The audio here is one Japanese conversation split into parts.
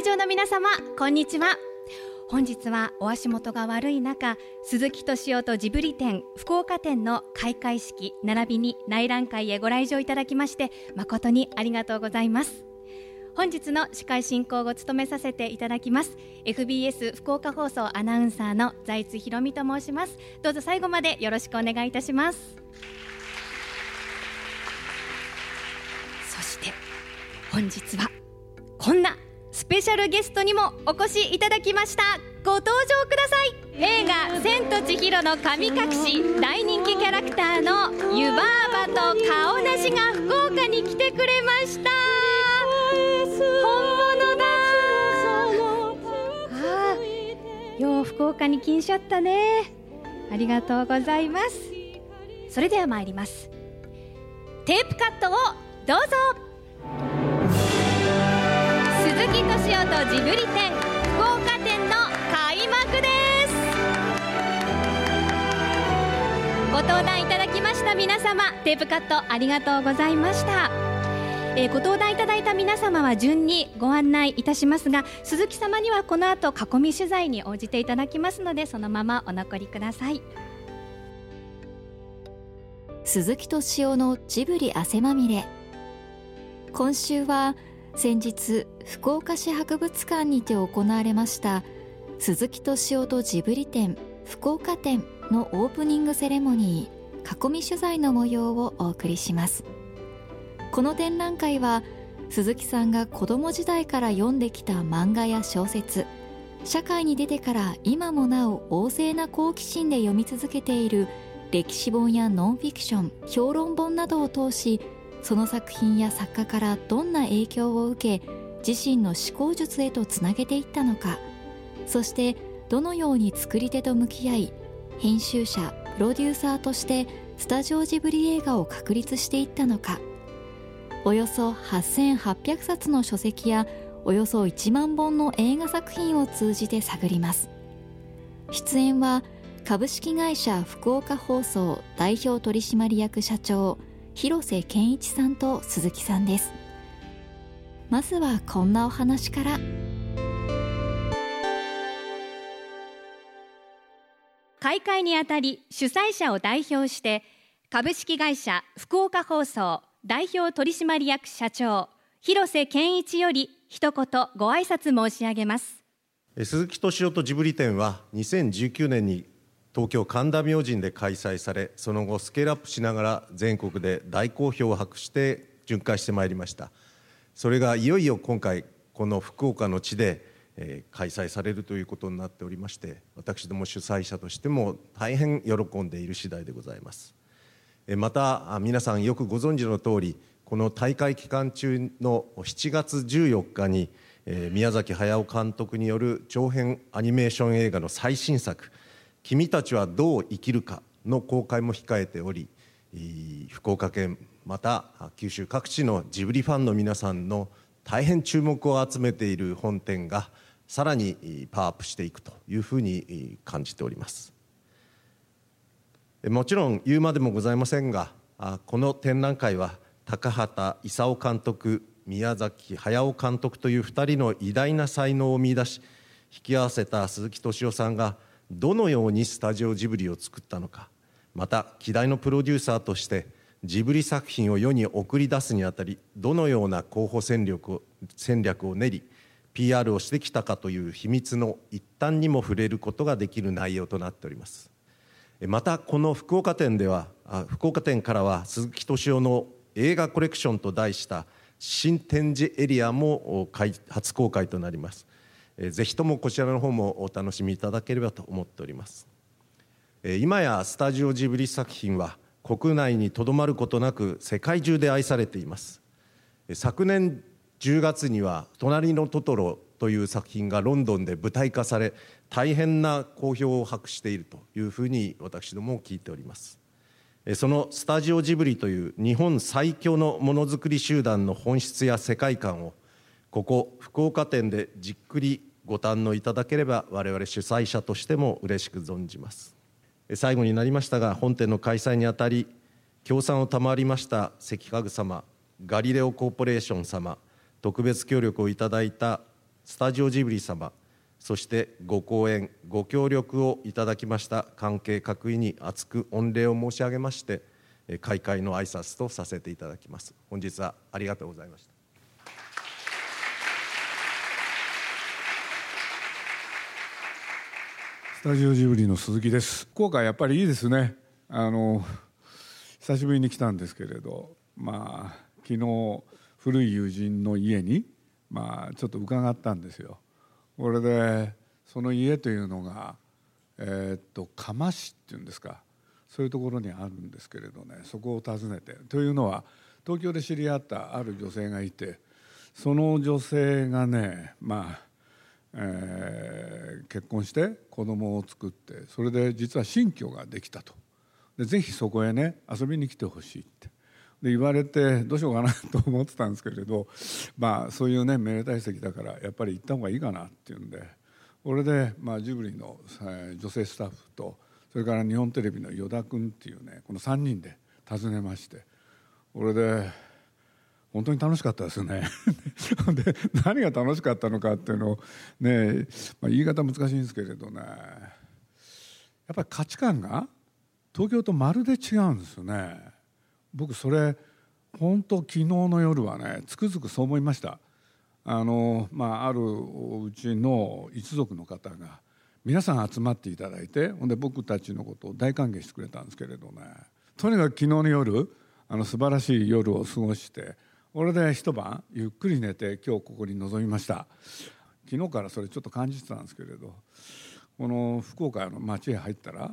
会場の皆様こんにちは。本日はお足元が悪い中鈴木敏夫とジブリ展福岡店の開会式並びに内覧会へご来場いただきまして誠にありがとうございます。本日の司会進行を務めさせていただきます FBS 福岡放送アナウンサーの財津ひろと申します。どうぞ最後までよろしくお願いいたします。そして本日はこんなペシャルゲストにもお越しいただきました。ご登場ください。映画「千と千尋の神隠し」大人気キャラクターの湯婆婆と顔なしが福岡に来てくれました。本物だ。ああよう福岡に来んしゃったね。ありがとうございます。それでは参ります。テープカットをどうぞ。鈴木敏夫とジブリ展福岡店の開幕です。ご登壇いただきました皆様テープカットありがとうございました。えー、ご登壇いただいた皆様は順にご案内いたしますが鈴木様にはこの後囲み取材に応じていただきますのでそのままお残りください。鈴木敏夫のジブリ汗まみれ。今週は先日福岡市博物館にて行われました鈴木敏夫とジブリ展福岡展のオープニングセレモニー囲み取材の模様をお送りします。この展覧会は鈴木さんが子供時代から読んできた漫画や小説社会に出てから今もなお旺盛な好奇心で読み続けている歴史本やノンフィクション評論本などを通しその作品や作家からどんな影響を受け自身の思考術へとつなげていったのか。そしてどのように作り手と向き合い編集者プロデューサーとしてスタジオジブリ映画を確立していったのか。およそ8800冊の書籍やおよそ1万本の映画作品を通じて探ります。出演は株式会社福岡放送代表取締役社長広瀬健一さんと鈴木さんです。まずはこんなお話から。開会にあたり主催者を代表して株式会社福岡放送代表取締役社長広瀬健一より一言ご挨拶申し上げます。鈴木敏夫とジブリ展は2019年に東京神田明神で開催されその後スケールアップしながら全国で大好評を博して巡回してまいりました。それがいよいよ今回この福岡の地で、えー、開催されるということになっておりまして私ども主催者としても大変喜んでいる次第でございます。また皆さんよくご存知の通りこの大会期間中の7月14日に宮崎駿監督による長編アニメーション映画の最新作「君たちはどう生きるか」の公開も控えており福岡県また九州各地のジブリファンの皆さんの大変注目を集めている本店がさらにパワーアップしていくというふうに感じております。もちろん言うまでもございませんがこの展覧会は高畑勲監督宮崎駿監督という2人の偉大な才能を見出し引き合わせた鈴木敏夫さんがどのようにスタジオジブリを作ったのかまた希代のプロデューサーとしてジブリ作品を世に送り出すにあたりどのような候補戦略を戦略を練り PR をしてきたかという秘密の一端にも触れることができる内容となっております。またこの福岡店では福岡店からは鈴木敏夫の映画コレクションと題した新展示エリアも初公開となります。ぜひともこちらの方もお楽しみいただければと思っております。今やスタジオジブリ作品は国内にとどまることなく世界中で愛されています。昨年10月には「隣のトトロ」という作品がロンドンで舞台化され大変な好評を博しているというふうに私ども聞いております。そのスタジオジブリという日本最強のものづくり集団の本質や世界観をここ福岡店でじっくりご堪能いただければ我々主催者としても嬉しく存じます。最後になりましたが本店の開催にあたり協賛を賜りました関家具様ガリレオコーポレーション様特別協力をいただいたスタジオジブリ様そしてご講演ご協力をいただきました関係各位に厚く御礼を申し上げまして開会の挨拶とさせていただきます。本日はありがとうございました。スタジオジブリの鈴木です。福岡やっぱりいいですね。あの久しぶりに来たんですけれどまあ昨日古い友人の家にまあちょっと伺ったんですよ。これでその家というのがえー、っと釜市っていうんですか。そういうところにあるんですけれどね。そこを訪ねて。というのは東京で知り合ったある女性がいてその女性がねまあえー、結婚して子供を作ってそれで実は新居ができたと。でぜひそこへね遊びに来てほしいって。で言われてどうしようかなと思ってたんですけれどまあそういうね命令体席だからやっぱり行った方がいいかなっていうんで。これで、まあ、ジブリの、えー、女性スタッフとそれから日本テレビの依田君っていうねこの3人で訪ねまして。これで本当に楽しかったですね。で何が楽しかったのかっていうのをね、まあ、言い方難しいんですけれどね。やっぱり価値観が東京とまるで違うんですよね。僕それ本当昨日の夜はねつくづくそう思いました。あの、まあ、あるお家の一族の方が皆さん集まっていただいてほんで僕たちのことを大歓迎してくれたんですけれどね。とにかく昨日の夜あの素晴らしい夜を過ごしてこれで一晩ゆっくり寝て今日ここに臨みました。昨日からそれちょっと感じてたんですけれどこの福岡の町へ入ったら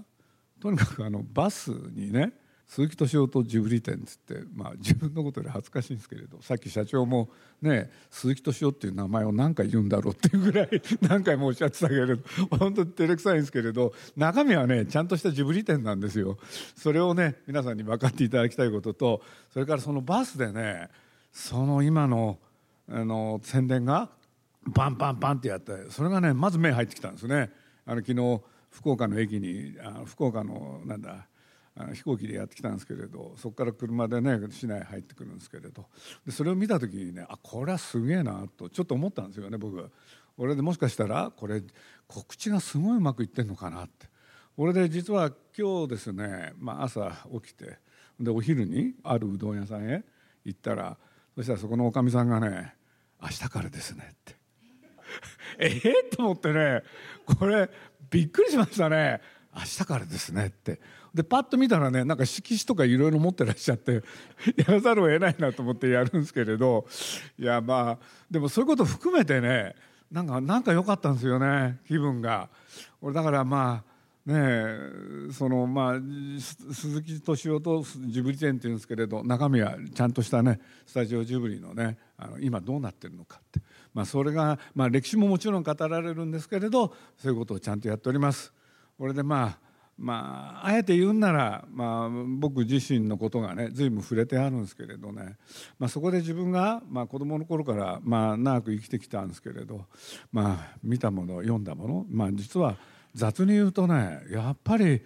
とにかくあのバスにね鈴木敏夫とジブリ店っつって、まあ、自分のことで恥ずかしいんですけれどさっき社長もね鈴木敏夫っていう名前を何回言うんだろうっていうぐらい何回もおっしゃってたけれど本当に照れくさいんですけれど中身はねちゃんとしたジブリ店なんですよ。それをね皆さんに分かっていただきたいこととそれからそのバスでねその今のあの宣伝がバンバンバンってやってそれがねまず目入ってきたんですね。あの昨日福岡の駅にあ福岡のなんだ飛行機でやってきたんですけれどそこから車でね市内入ってくるんですけれど。でそれを見た時にねあこれはすげえなとちょっと思ったんですよね僕。俺でもしかしたらこれ告知がすごいうまくいってんのかなって。俺で実は今日ですね、まあ、朝起きてでお昼にあるうどん屋さんへ行ったらそしたらそこのおかみさんがね「明日からですね」って。ええと思ってねこれびっくりしましたね明日からですねって。でパッと見たらねなんか色紙とかいろいろ持ってらっしゃってやらざるを得ないなと思ってやるんですけれどいやまあでもそういうこと含めてねなんかなんか良かったんですよね気分が。俺だからまあねそのまあ鈴木敏夫とジブリ展っていうんですけれど中身はちゃんとしたねスタジオジブリのねあの今どうなってるのかって、まあ、それが、まあ、歴史ももちろん語られるんですけれどそういうことをちゃんとやっております。これでまあまあ、あえて言うんなら、まあ、僕自身のことがね随分触れてあるんですけれどね、まあ、そこで自分が、まあ、子供の頃から、まあ、長く生きてきたんですけれど、まあ、見たもの読んだもの、まあ、実は雑に言うとねやっぱり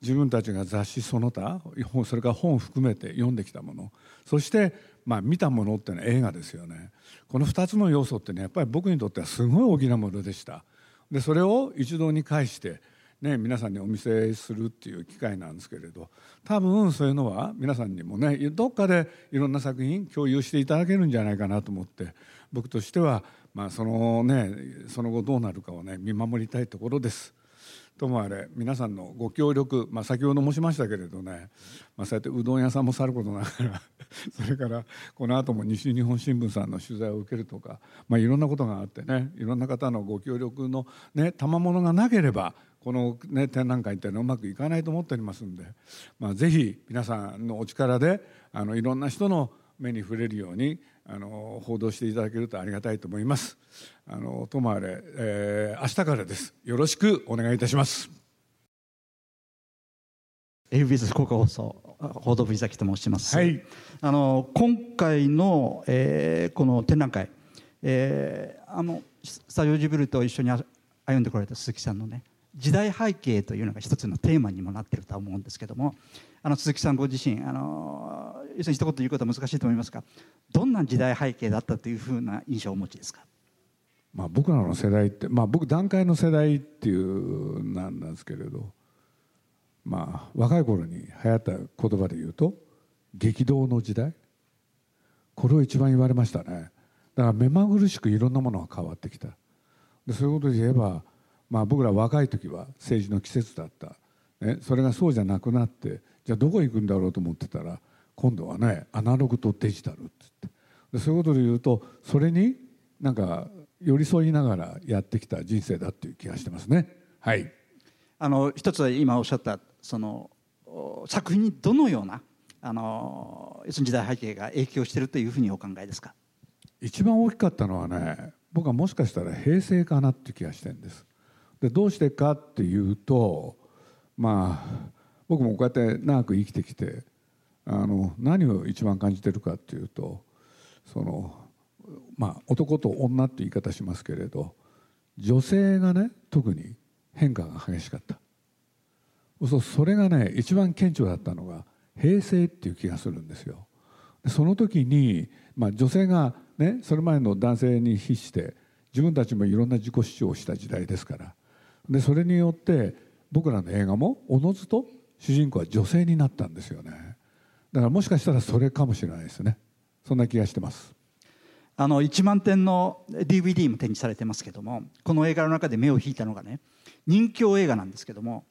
自分たちが雑誌その他それから本を含めて読んできたもの。そして、まあ、見たものってのは映画ですよね。この2つの要素ってねやっぱり僕にとってはすごい大きなものでした。でそれを一堂に会してね、皆さんにお見せするっていう機会なんですけれど多分そういうのは皆さんにもねどっかでいろんな作品共有していただけるんじゃないかなと思って僕としては、まあ、そのねその後どうなるかをね見守りたいところです。ともあれ皆さんのご協力、まあ、先ほど申しましたけれどね、まあ、そうやってうどん屋さんもさることながら それからこの後も西日本新聞さんの取材を受けるとか、まあ、いろんなことがあってねいろんな方のご協力の、ね、賜物がなければこの、ね、展覧会っていうのはうまくいかないと思っておりますんで、まあ、ぜひ皆さんのお力であのいろんな人の目に触れるようにあの報道していただけるとありがたいと思います。あのともあれ、えー、明日からです。よろしくお願いいたします。エルビス福岡放送報道部井崎と申します。はい、あの今回の、えー、この展覧会、えー、あのスタジオジブリと一緒に歩んでこられた鈴木さんのね時代背景というのが一つのテーマにもなっていると思うんですけどもあの鈴木さんご自身あの要するに一言言うことは難しいと思いますがどんな時代背景だったというふうな印象をお持ちですか？まあ、僕らの世代って、まあ、僕段階の世代っていうなんですけれど、まあ、若い頃に流行った言葉で言うと激動の時代？これを一番言われましたね。だから目まぐるしくいろんなものが変わってきた。でそういうことで言えば、まあ、僕ら若い時は政治の季節だった、ね、それがそうじゃなくなってじゃあどこ行くんだろうと思ってたら今度はねアナログとデジタルってって。でそういうことで言うとそれになんか寄り添いながらやってきた人生だっていう気がしてますね。はい、あの一つは今おっしゃったその作品にどのようなあの時代背景が影響しているというふうにお考えですか？一番大きかったのはね僕はもしかしたら平成かなっていう気がしてるんですでどうしてかっていうとまあ僕もこうやって長く生きてきてあの何を一番感じてるかっていうとそのまあ男と女って言い方しますけれど女性がね特に変化が激しかった。それがね一番顕著だったのが平成っていう気がするんですよ。その時に、まあ、女性がねそれ前の男性に比して自分たちもいろんな自己主張をした時代ですからでそれによって僕らの映画もおのずと主人公は女性になったんですよね。だからもしかしたらそれかもしれないですね。そんな気がしてます。あの1万点の DVD も展示されてますけどもこの映画の中で目を引いたのがね人気映画なんですけども、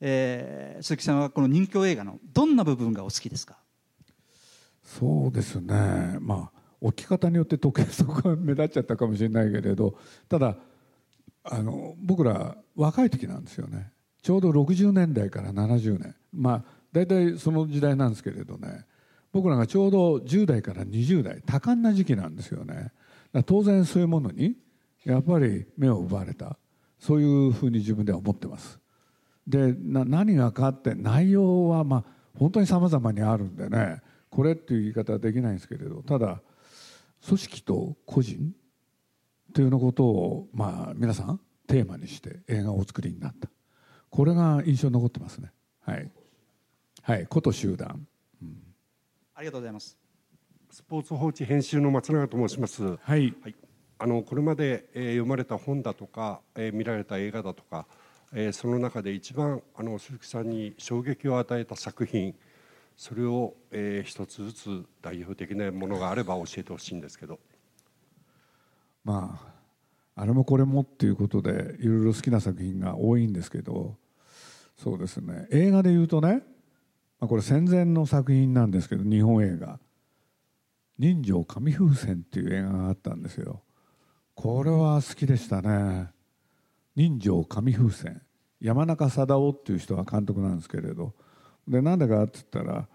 えー、鈴木さんはこの人気映画のどんな部分がお好きですか？そうですね。まあ置き方によって時計そこが目立っちゃったかもしれないけれどただあの僕ら若い時なんですよね。ちょうど60年代から70年。まあ大体その時代なんですけれどね。僕らがちょうど10代から20代多感な時期なんですよね。当然そういうものにやっぱり目を奪われた。そういうふうに自分では思ってます。で何がかって内容はまあ本当にさまざまにあるんでね。これっていう言い方はできないんですけれど。ただ組織と個人というようなことを、まあ、皆さんテーマにして映画をお作りになった。これが印象に残ってますね。はい。はい。こと集団、うん、ありがとうございます。スポーツ報知編集の松永と申します。はい、はい、あのこれまで、えー、読まれた本だとか、えー、見られた映画だとか、えー、その中で一番あの鈴木さんに衝撃を与えた作品それを、えー、一つずつ代表的なものがあれば教えてほしいんですけどまああれもこれもっていうことでいろいろ好きな作品が多いんですけどそうですね。映画で言うとね、まあ、これ戦前の作品なんですけど日本映画「人情紙風船」っていう映画があったんですよ。これは好きでしたね。人情紙風船。山中貞夫っていう人が監督なんですけれど。でなんでかって言ったら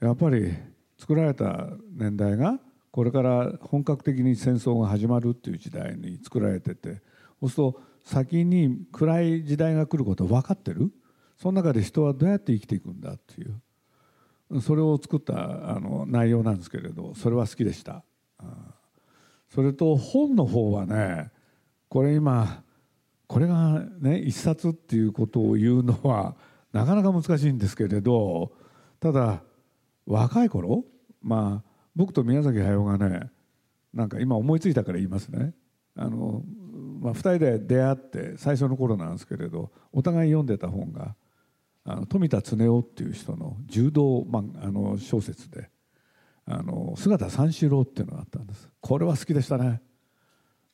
やっぱり作られた年代がこれから本格的に戦争が始まるっていう時代に作られててそうすると先に暗い時代が来ること分かってる？その中で人はどうやって生きていくんだっていう。それを作ったあの内容なんですけれどそれは好きでした。それと本の方はねこれ今これがね一冊っていうことを言うのはなかなか難しいんですけれどただ若い頃まあ僕と宮崎駿がねなんか今思いついたから言いますね。あの、まあ、2人で出会って最初の頃なんですけれどお互い読んでた本があの富田恒夫っていう人の柔道漫あの小説であの姿三四郎っていうのがあったんです。これは好きでしたね。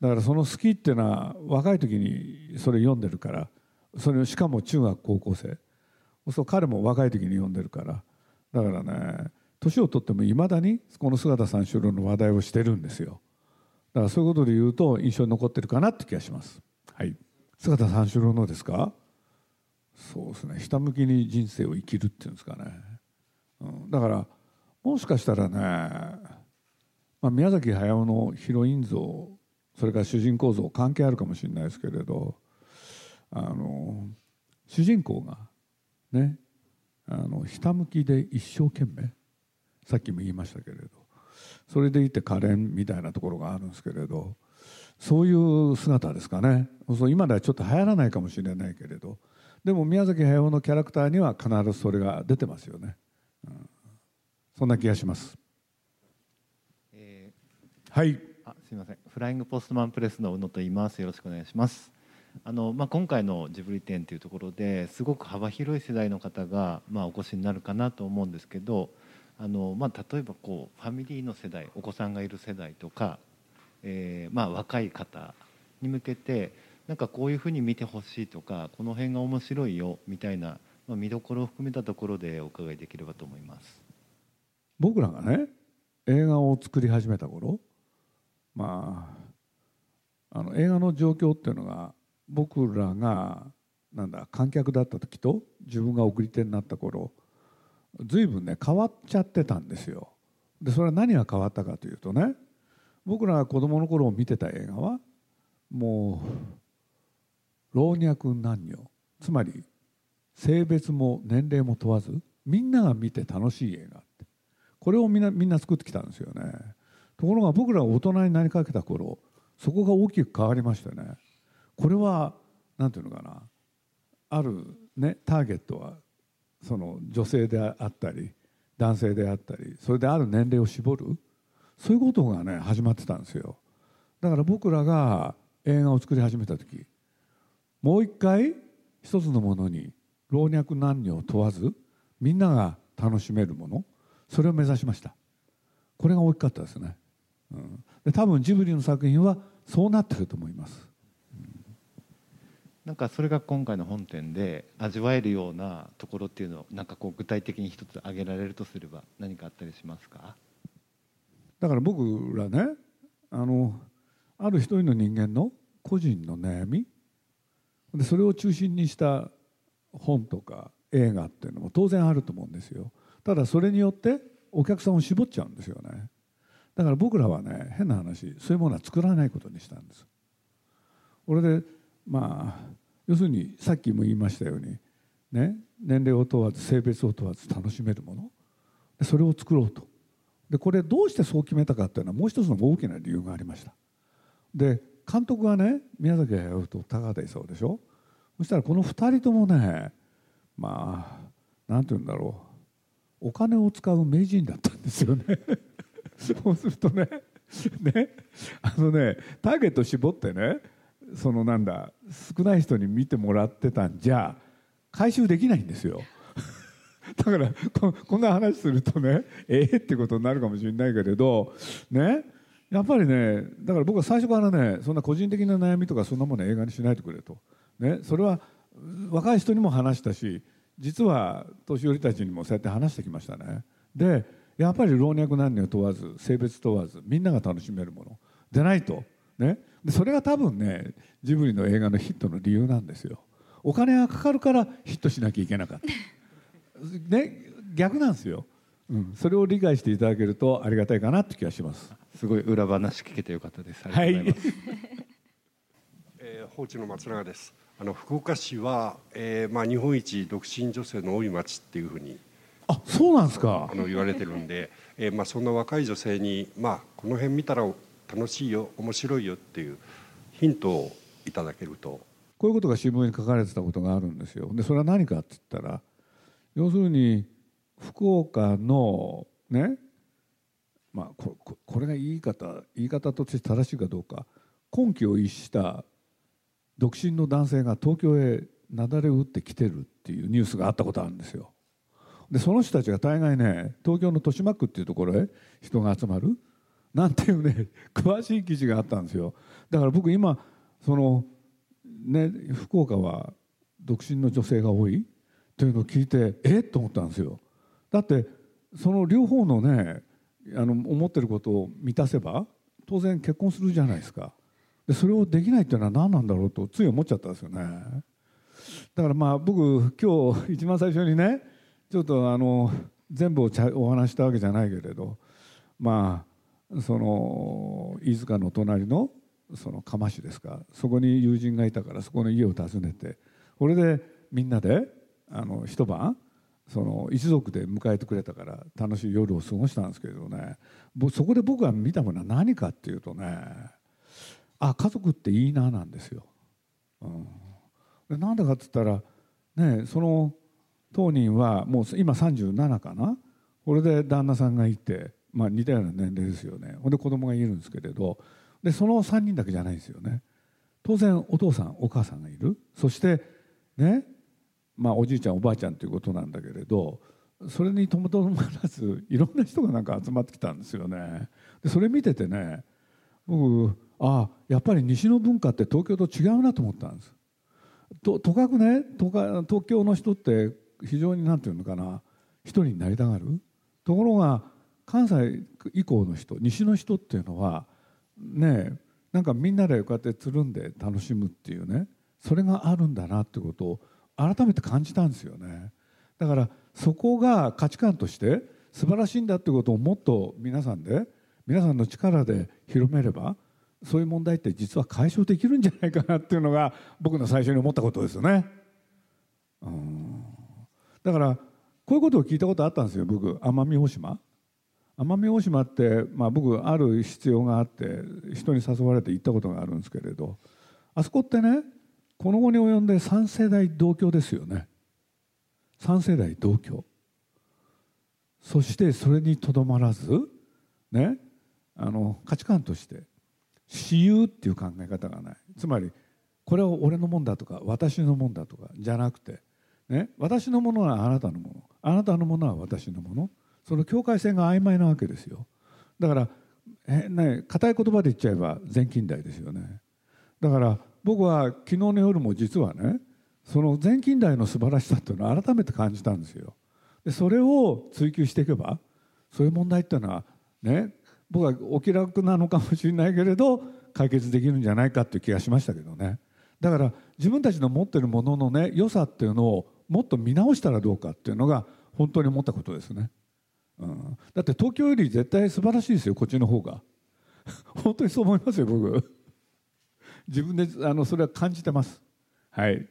だからその好きっていうのは若い時にそれ読んでるからそれしかも中学高校生。そう彼も若い時に読んでるから。だからね年を取ってもいまだにこの姿三四郎の話題をしてるんですよ。だからそういうことで言うと印象に残ってるかなって気がします。はい。姿三四郎のですか？そうですね。ひたむきに人生を生きるっていうんですかね、うん、だからもしかしたらね、まあ、宮崎駿のヒロイン像それから主人公像関係あるかもしれないですけれどあの主人公がねあのひたむきで一生懸命さっきも言いましたけれど。それでいて可憐みたいなところがあるんですけれど。そういう姿ですかね。今ではちょっと流行らないかもしれないけれど。でも宮崎駿のキャラクターには必ずそれが出てますよね、うん、そんな気がします、えー、はい。あすみません。フライングポストマンプレスの宇野と言います。よろしくお願いします。あの、まあ、今回のジブリ展というところですごく幅広い世代の方が、まあ、お越しになるかなと思うんですけどあの、まあ、例えばこうファミリーの世代お子さんがいる世代とか、えーまあ、若い方に向けてなんかこういうふうに見てほしいとかこの辺が面白いよみたいな、まあ、見どころを含めたところでお伺いできればと思います。僕らがね映画を作り始めた頃まああの映画の状況っていうのが僕らがなんだ観客だった時と自分が送り手になった頃随分ね変わっちゃってたんですよ。でそれは何が変わったかというとね僕らが子供の頃を見てた映画はもう老若男女つまり性別も年齢も問わずみんなが見て楽しい映画ってこれをみんなみんな作ってきたんですよね。ところが僕らが大人になりかけた頃そこが大きく変わりましてねこれは何ていうのかなあるねターゲットはその女性であったり男性であったりそれである年齢を絞る？そういうことがね始まってたんですよ。だから僕らが映画を作り始めた時もう一回一つのものに老若男女を問わずみんなが楽しめるものそれを目指しました。これが大きかったですね、うん、で多分ジブリの作品はそうなってると思います、なんかそれが今回の本展で味わえるようなところっていうのをなんかこう具体的に一つ挙げられるとすれば何かあったりしますか？だから僕らねあのある一人の人間の個人の悩み。でそれを中心にした本とか映画っていうのも当然あると思うんですよ。ただそれによってお客さんを絞っちゃうんですよね。だから僕らはね変な話そういうものは作らないことにしたんです。これでまあ要するにさっきも言いましたようにね年齢を問わず性別を問わず楽しめるもの。それを作ろうと。でこれどうしてそう決めたかっていうのはもう一つの大きな理由がありました。で監督がね宮崎駿と高畑勲でしょ？そしたらこの2人ともねまあ何て言うんだろう。お金を使う名人だったんですよね。そうするとねねあのねターゲット絞ってねそのなんだ少ない人に見てもらってたんじゃ回収できないんですよ。だからこんな話するとねええー、ってことになるかもしれないけれどね？やっぱりねだから僕は最初からねそんな個人的な悩みとかそんなもの映画にしないでくれと、ね、それは若い人にも話したし実は年寄りたちにもそうやって話してきましたね。でやっぱり老若男女問わず性別問わずみんなが楽しめるもの。でないと、ね、でそれが多分ねジブリの映画のヒットの理由なんですよ。お金がかかるからヒットしなきゃいけなかった、ね、逆なんですよ。うん、それを理解していただけるとありがたいかなって気がします。すごい裏話聞けてよかったです。はい、えー、放置の松永です。あの福岡市は、えーまあ、日本一独身女性の多い町っていうふうにあそうなんですか。あの言われてるんで、えーまあ、そんな若い女性に、まあ、この辺見たら楽しいよ面白いよっていうヒントをいただけると。こういうことが新聞に書かれてたことがあるんですよ。でそれは何かって言ったら要するに福岡のねまあここれが言い方言い方として正しいかどうか。根拠を逸した独身の男性が東京へ雪崩を打ってきてるっていうニュースがあったことあるんですよ。でその人たちが大概ね東京の豊島区っていうところへ人が集まるなんていうね 詳しい記事があったんですよ。だから僕今そのね福岡は独身の女性が多い？というのを聞いてえっ？と思ったんですよ。だってその両方のねあの思ってることを満たせば当然結婚するじゃないですか。でそれをできないっていうのは何なんだろうとつい思っちゃったんですよね。だからまあ僕今日 一番最初にねちょっとあの全部をお話したわけじゃないけれどまあその飯塚の隣のその釜市ですかそこに友人がいたからそこの家を訪ねてこれでみんなであの一晩その一族で迎えてくれたから楽しい夜を過ごしたんですけどねそこで僕が見たものは何かっていうとねあ家族っていいななんですよ。うん、でなんでかっつったら、ね、その当人はもう今37かな？これで旦那さんがいて、まあ、似たような年齢ですよね。ほんで子供がいるんですけれど。でその3人だけじゃないんですよね。当然お父さんお母さんがいる。そしてねまあおじいちゃんおばあちゃんということなんだけれど。それにともとまらずいろんな人がなんか集まってきたんですよね。でそれ見ててね僕ああやっぱり西の文化って東京と違うなと思ったんです。ととかくねとか東京の人って非常になんていうのかな一人になりたがる。ところが関西以降の人西の人っていうのはねなんかみんなでこうやってつるんで楽しむっていうねそれがあるんだなってことを改めて感じたんですよね。だからそこが価値観として素晴らしいんだってことをもっと皆さんで皆さんの力で広めればそういう問題って実は解消できるんじゃないかなっていうのが僕の最初に思ったことですよね。うん。だからこういうことを聞いたことあったんですよ僕。奄美大島。奄美大島って、まあ、僕ある必要があって人に誘われて行ったことがあるんですけれどあそこってねこの後に及んで3世代同居ですよね。3世代同居そしてそれにとどまらずねあの価値観として私有っていう考え方がない。つまりこれは俺のもんだとか私のもんだとかじゃなくて、ね、私のものはあなたのもの。あなたのものは私のもの。その境界線が曖昧なわけですよ。だからえ、ね、硬い言葉で言っちゃえば全近代ですよね。だから僕は昨日の夜も実はねその全近代の素晴らしさっていうのを改めて感じたんですよ。でそれを追求していけばそういう問題っていうのはね僕はお気楽なのかもしれないけれど解決できるんじゃないかっていう気がしましたけどね。だから自分たちの持ってるもののね良さっていうのをもっと見直したらどうかっていうのが本当に思ったことですね、うん、だって東京より絶対素晴らしいですよこっちの方が。本当にそう思いますよ僕。自分であのそれは感じてます。はい。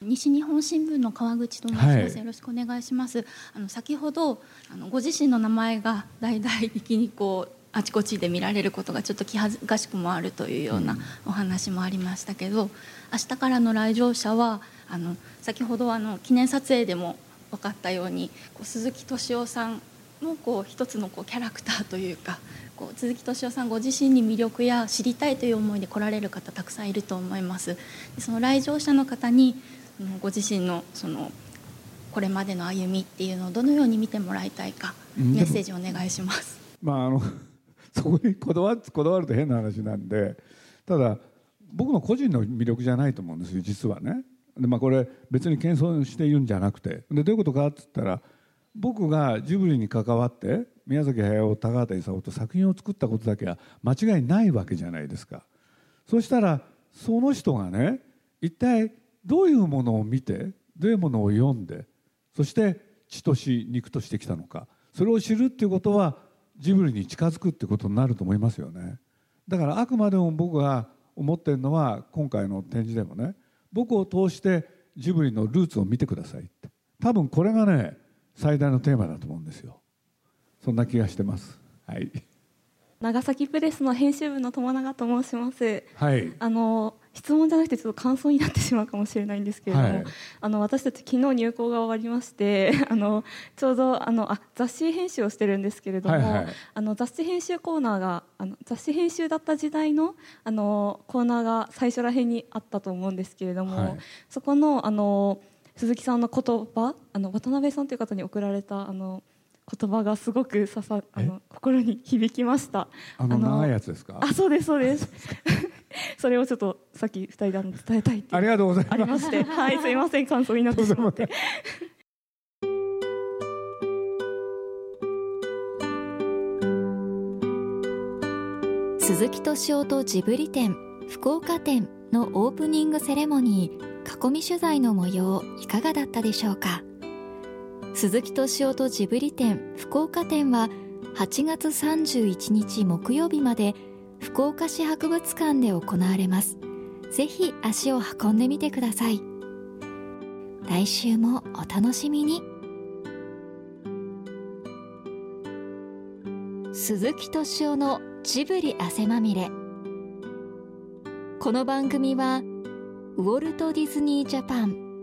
西日本新聞の川口と申します、はい、よろしくお願いします。あの先ほどあのご自身の名前が代々きにこうあちこちで見られることがちょっと気恥ずかしくもあるというようなお話もありましたけど、明日からの来場者はあの先ほどあの記念撮影でも分かったようにこう鈴木敏夫さんのこう一つのこうキャラクターというかこう鈴木敏夫さんご自身に魅力や知りたいという思いで来られる方たくさんいると思います。でその来場者の方にご自身のそのこれまでの歩みっていうのをどのように見てもらいたいかメッセージをお願いします。まああの そこにこだわこだわると変な話なんでただ僕の個人の魅力じゃないと思うんですよ実はね。で、まあ、これ別に謙遜して言うんじゃなくて。でどういうことかっつったら僕がジブリに関わって宮崎駿高畑勲と作品を作ったことだけは間違いないわけじゃないですか。そしたらその人がね一体どういうものを見てどういうものを読んでそして血とし肉としてきたのか。それを知るっていうことはジブリに近づくってことになると思いますよね。だからあくまでも僕が思ってるのは今回の展示でもね僕を通してジブリのルーツを見てくださいって。多分これがね最大のテーマだと思うんですよ。そんな気がしてます。はい。長崎プレスの編集部の友永と申します。はい。あの質問じゃなくてちょっと感想になってしまうかもしれないんですけれども、はい、あの私たち昨日入校が終わりまして あのちょうどあのあ雑誌編集をしてるんですけれども、はいはい、あの雑誌編集コーナーがあの雑誌編集だった時代のあのコーナーが最初らへんにあったと思うんですけれども、はい、そこのあの鈴木さんの言葉あの渡辺さんという方に送られたあの言葉がすごくささあの心に響きました。あの長いやつですか？あそうですそうです。それをちょっとさっき二人で伝えたいってありがとうございます。ありまして。はいすいません感想になってしまって。鈴木敏夫とジブリ展福岡展のオープニングセレモニー囲み取材の模様いかがだったでしょうか？鈴木敏夫とジブリ展福岡展は8月31日木曜日まで福岡市博物館で行われます。ぜひ足を運んでみてください。来週もお楽しみに。鈴木敏夫のジブリ汗まみれ。この番組はウォルト・ディズニー・ジャパン。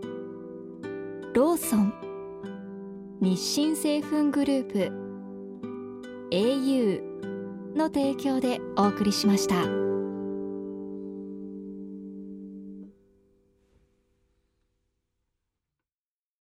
ローソン。日清製粉グループ。au の提供でお送りしました。